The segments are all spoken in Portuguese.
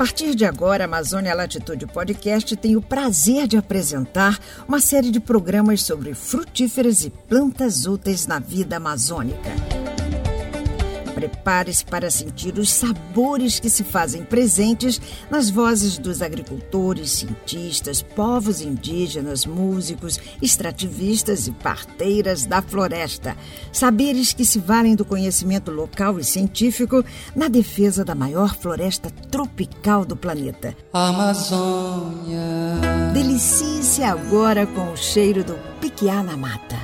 partir de agora, a Amazônia Latitude Podcast tem o prazer de apresentar uma série de programas sobre frutíferas e plantas úteis na vida amazônica. Prepare-se para sentir os sabores que se fazem presentes nas vozes dos agricultores, cientistas, povos indígenas, músicos, extrativistas e parteiras da floresta. Saberes que se valem do conhecimento local e científico na defesa da maior floresta tropical do planeta. Amazônia. Delicie-se agora com o cheiro do piquiá na mata.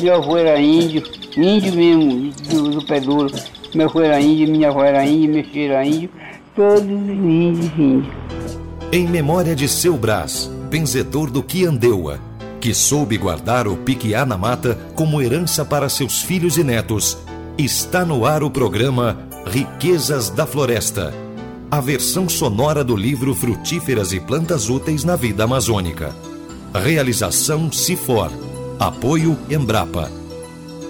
Meu avô era índio índio mesmo, do, do pé duro. Meu avô era índio, minha avó era índio, meu filho era índio, todos índios, índios. Em memória de seu Brás, benzedor do Quiandeua, que soube guardar o piquiá na mata como herança para seus filhos e netos, está no ar o programa Riquezas da Floresta, a versão sonora do livro Frutíferas e Plantas Úteis na Vida Amazônica. Realização Cifor. Apoio Embrapa.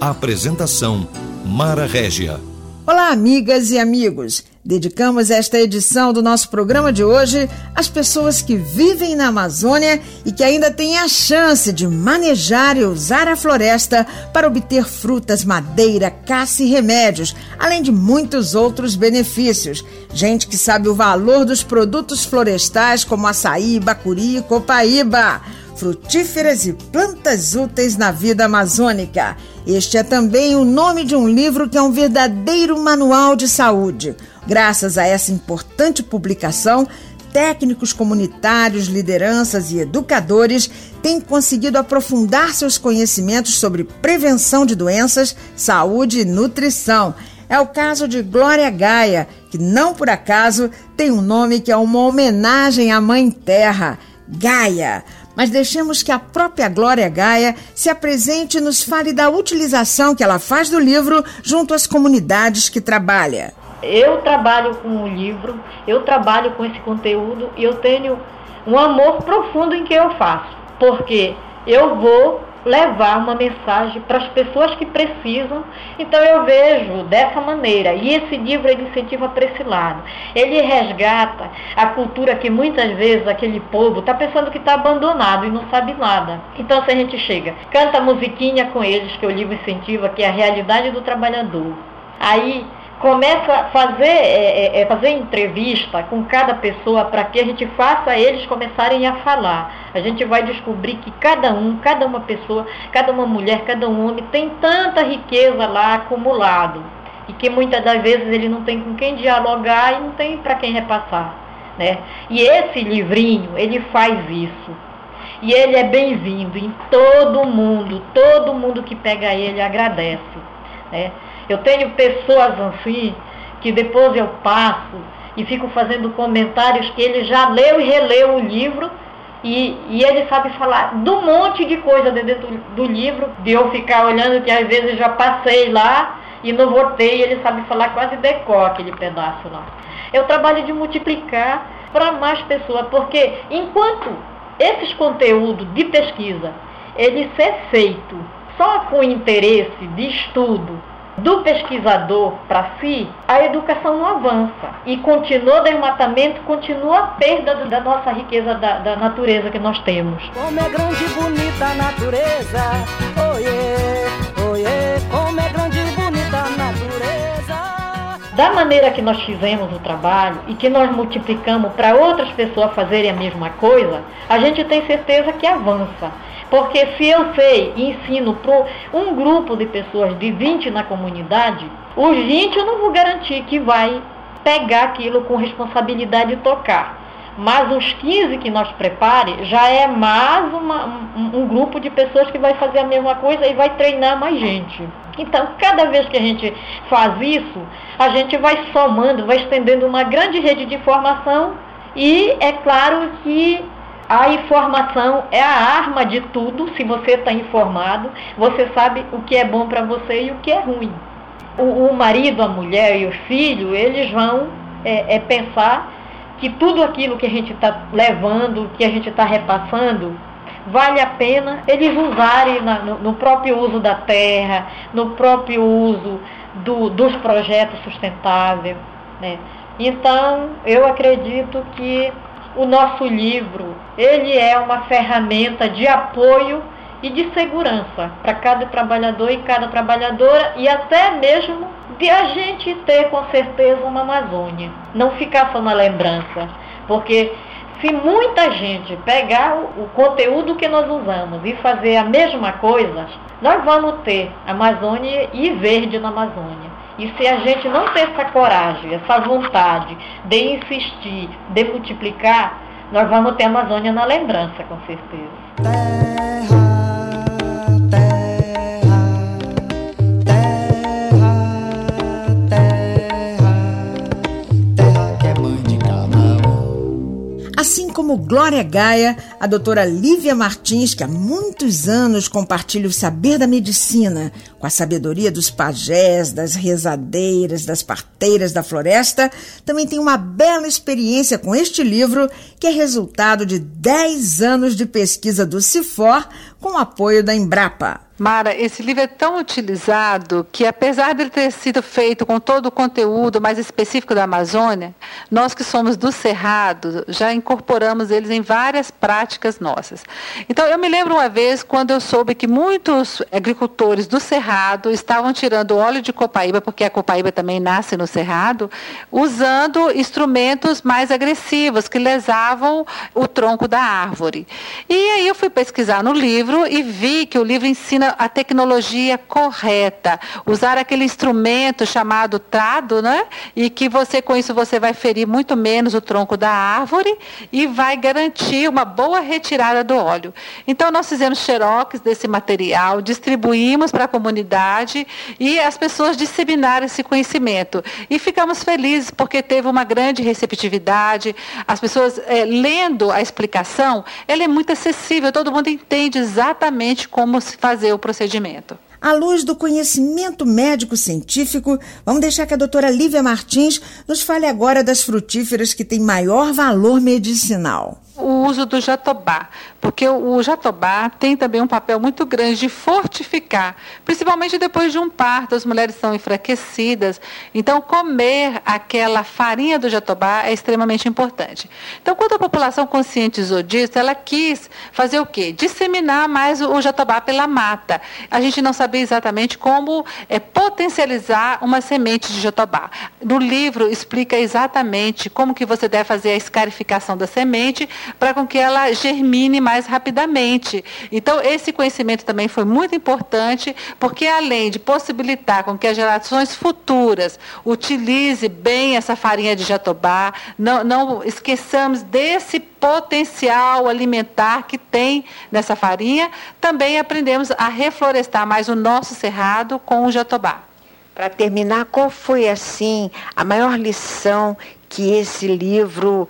Apresentação: Mara Régia. Olá, amigas e amigos. Dedicamos esta edição do nosso programa de hoje às pessoas que vivem na Amazônia e que ainda têm a chance de manejar e usar a floresta para obter frutas, madeira, caça e remédios, além de muitos outros benefícios. Gente que sabe o valor dos produtos florestais como açaí, bacuri e copaíba frutíferas e plantas úteis na vida amazônica. Este é também o nome de um livro que é um verdadeiro manual de saúde. Graças a essa importante publicação, técnicos comunitários, lideranças e educadores têm conseguido aprofundar seus conhecimentos sobre prevenção de doenças, saúde e nutrição. É o caso de Glória Gaia, que não por acaso tem um nome que é uma homenagem à Mãe Terra, Gaia mas deixemos que a própria Glória Gaia se apresente e nos fale da utilização que ela faz do livro junto às comunidades que trabalha. Eu trabalho com o livro, eu trabalho com esse conteúdo e eu tenho um amor profundo em que eu faço, porque eu vou levar uma mensagem para as pessoas que precisam. Então eu vejo dessa maneira. E esse livro ele incentiva para esse lado. Ele resgata a cultura que muitas vezes aquele povo está pensando que está abandonado e não sabe nada. Então se a gente chega, canta musiquinha com eles, que o livro incentiva, que é a realidade do trabalhador. Aí começa a fazer, é, é, é, fazer entrevista com cada pessoa para que a gente faça eles começarem a falar. A gente vai descobrir que cada um, cada uma pessoa, cada uma mulher, cada um homem tem tanta riqueza lá acumulado e que muitas das vezes ele não tem com quem dialogar e não tem para quem repassar. Né? E esse livrinho, ele faz isso. E ele é bem-vindo em todo mundo, todo mundo que pega ele agradece. Né? Eu tenho pessoas assim que depois eu passo e fico fazendo comentários que ele já leu e releu o livro e, e ele sabe falar do monte de coisa dentro do, do livro, de eu ficar olhando que às vezes já passei lá e não voltei, ele sabe falar quase decor aquele pedaço lá. Eu trabalho de multiplicar para mais pessoas, porque enquanto esses conteúdos de pesquisa, ele ser feito só com interesse de estudo do pesquisador para si, a educação não avança. E continua o desmatamento, continua a perda da nossa riqueza da, da natureza que nós temos. Como é grande e bonita a natureza, oiê, oiê, como é grande e bonita a natureza. Da maneira que nós fizemos o trabalho e que nós multiplicamos para outras pessoas fazerem a mesma coisa, a gente tem certeza que avança. Porque se eu sei e ensino para um grupo de pessoas de 20 na comunidade, os 20 eu não vou garantir que vai pegar aquilo com responsabilidade e tocar. Mas os 15 que nós prepare já é mais uma, um, um grupo de pessoas que vai fazer a mesma coisa e vai treinar mais gente. Então, cada vez que a gente faz isso, a gente vai somando, vai estendendo uma grande rede de informação e é claro que a informação é a arma de tudo. Se você está informado, você sabe o que é bom para você e o que é ruim. O, o, marido, a mulher e o filho, eles vão é, é pensar que tudo aquilo que a gente está levando, que a gente está repassando, vale a pena eles usarem na, no, no, próprio uso da terra, no próprio uso do, dos projetos sustentáveis. Né? Então, eu acredito que o nosso livro, ele é uma ferramenta de apoio e de segurança para cada trabalhador e cada trabalhadora e até mesmo de a gente ter com certeza uma Amazônia, não ficar só na lembrança, porque se muita gente pegar o, conteúdo que nós usamos e fazer a mesma coisa, nós vamos ter Amazônia e verde na Amazônia. E se a gente não ter essa coragem, essa vontade de insistir, de multiplicar, nós vamos ter Amazônia na lembrança, com certeza. Como Glória Gaia, a doutora Lívia Martins, que há muitos anos compartilha o saber da medicina com a sabedoria dos pajés, das rezadeiras, das parteiras da floresta, também tem uma bela experiência com este livro, que é resultado de 10 anos de pesquisa do CIFOR com apoio da Embrapa. Mara, esse livro é tão utilizado que, apesar de ter sido feito com todo o conteúdo mais específico da Amazônia, nós que somos do Cerrado já incorporamos eles em várias práticas nossas. Então, eu me lembro uma vez quando eu soube que muitos agricultores do Cerrado estavam tirando óleo de copaíba, porque a copaíba também nasce no Cerrado, usando instrumentos mais agressivos que lesavam o tronco da árvore. E aí eu fui pesquisar no livro e vi que o livro ensina a tecnologia correta, usar aquele instrumento chamado trado, né? E que você com isso você vai ferir muito menos o tronco da árvore e vai garantir uma boa retirada do óleo. Então nós fizemos xerox desse material, distribuímos para a comunidade e as pessoas disseminaram esse conhecimento. E ficamos felizes porque teve uma grande receptividade. As pessoas é, lendo a explicação, ela é muito acessível, todo mundo entende exatamente como se fazer procedimento. À luz do conhecimento médico-científico, vamos deixar que a doutora Lívia Martins nos fale agora das frutíferas que têm maior valor medicinal o uso do jatobá, porque o jatobá tem também um papel muito grande de fortificar, principalmente depois de um parto, as mulheres são enfraquecidas, então comer aquela farinha do jatobá é extremamente importante. Então, quando a população conscientizou disso, ela quis fazer o quê? Disseminar mais o jatobá pela mata. A gente não sabia exatamente como é, potencializar uma semente de jatobá. No livro explica exatamente como que você deve fazer a escarificação da semente para com que ela germine mais rapidamente. Então, esse conhecimento também foi muito importante, porque além de possibilitar com que as gerações futuras utilize bem essa farinha de jatobá, não, não esqueçamos desse potencial alimentar que tem nessa farinha, também aprendemos a reflorestar mais o nosso cerrado com o jatobá. Para terminar, qual foi assim a maior lição que esse livro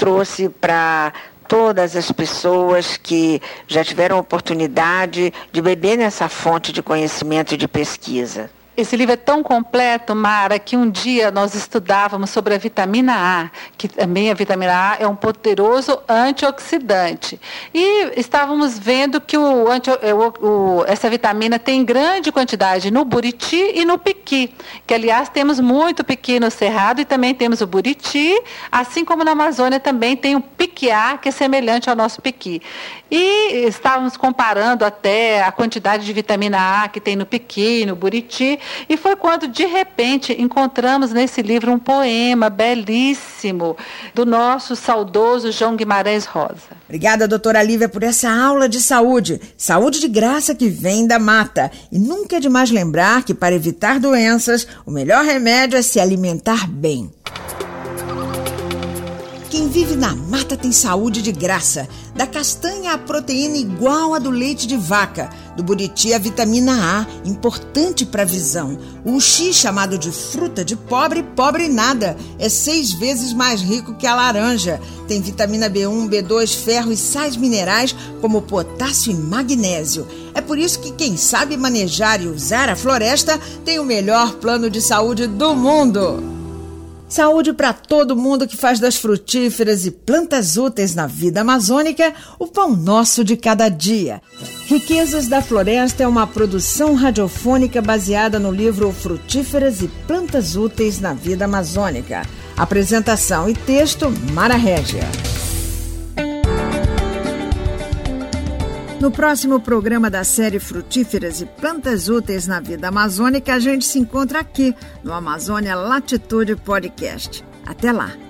trouxe para todas as pessoas que já tiveram oportunidade de beber nessa fonte de conhecimento e de pesquisa. Esse livro é tão completo, Mara, que um dia nós estudávamos sobre a vitamina A, que também a vitamina A é um poderoso antioxidante. E estávamos vendo que o, é, o, o, essa vitamina tem grande quantidade no buriti e no piqui, que aliás temos muito piqui no cerrado e também temos o buriti, assim como na Amazônia também tem o piquiá, que é semelhante ao nosso piqui. E estávamos comparando até a quantidade de vitamina A que tem no piqui, no buriti, e foi quando, de repente, encontramos nesse livro um poema belíssimo do nosso saudoso João Guimarães Rosa. Obrigada, doutora Lívia, por essa aula de saúde. Saúde de graça que vem da mata. E nunca é demais lembrar que, para evitar doenças, o melhor remédio é se alimentar bem. Quem vive na mata tem saúde de graça. Da castanha a proteína igual a do leite de vaca. Do buriti a vitamina A, importante para a visão. O uxi, chamado de fruta de pobre, pobre nada. É seis vezes mais rico que a laranja. Tem vitamina B1, B2, ferro e sais minerais como potássio e magnésio. É por isso que quem sabe manejar e usar a floresta tem o melhor plano de saúde do mundo. Saúde para todo mundo que faz das frutíferas e plantas úteis na vida amazônica o pão nosso de cada dia. Riquezas da Floresta é uma produção radiofônica baseada no livro Frutíferas e Plantas Úteis na Vida Amazônica Apresentação e texto Mara Régia. No próximo programa da série Frutíferas e Plantas Úteis na Vida Amazônica, a gente se encontra aqui no Amazônia Latitude Podcast. Até lá!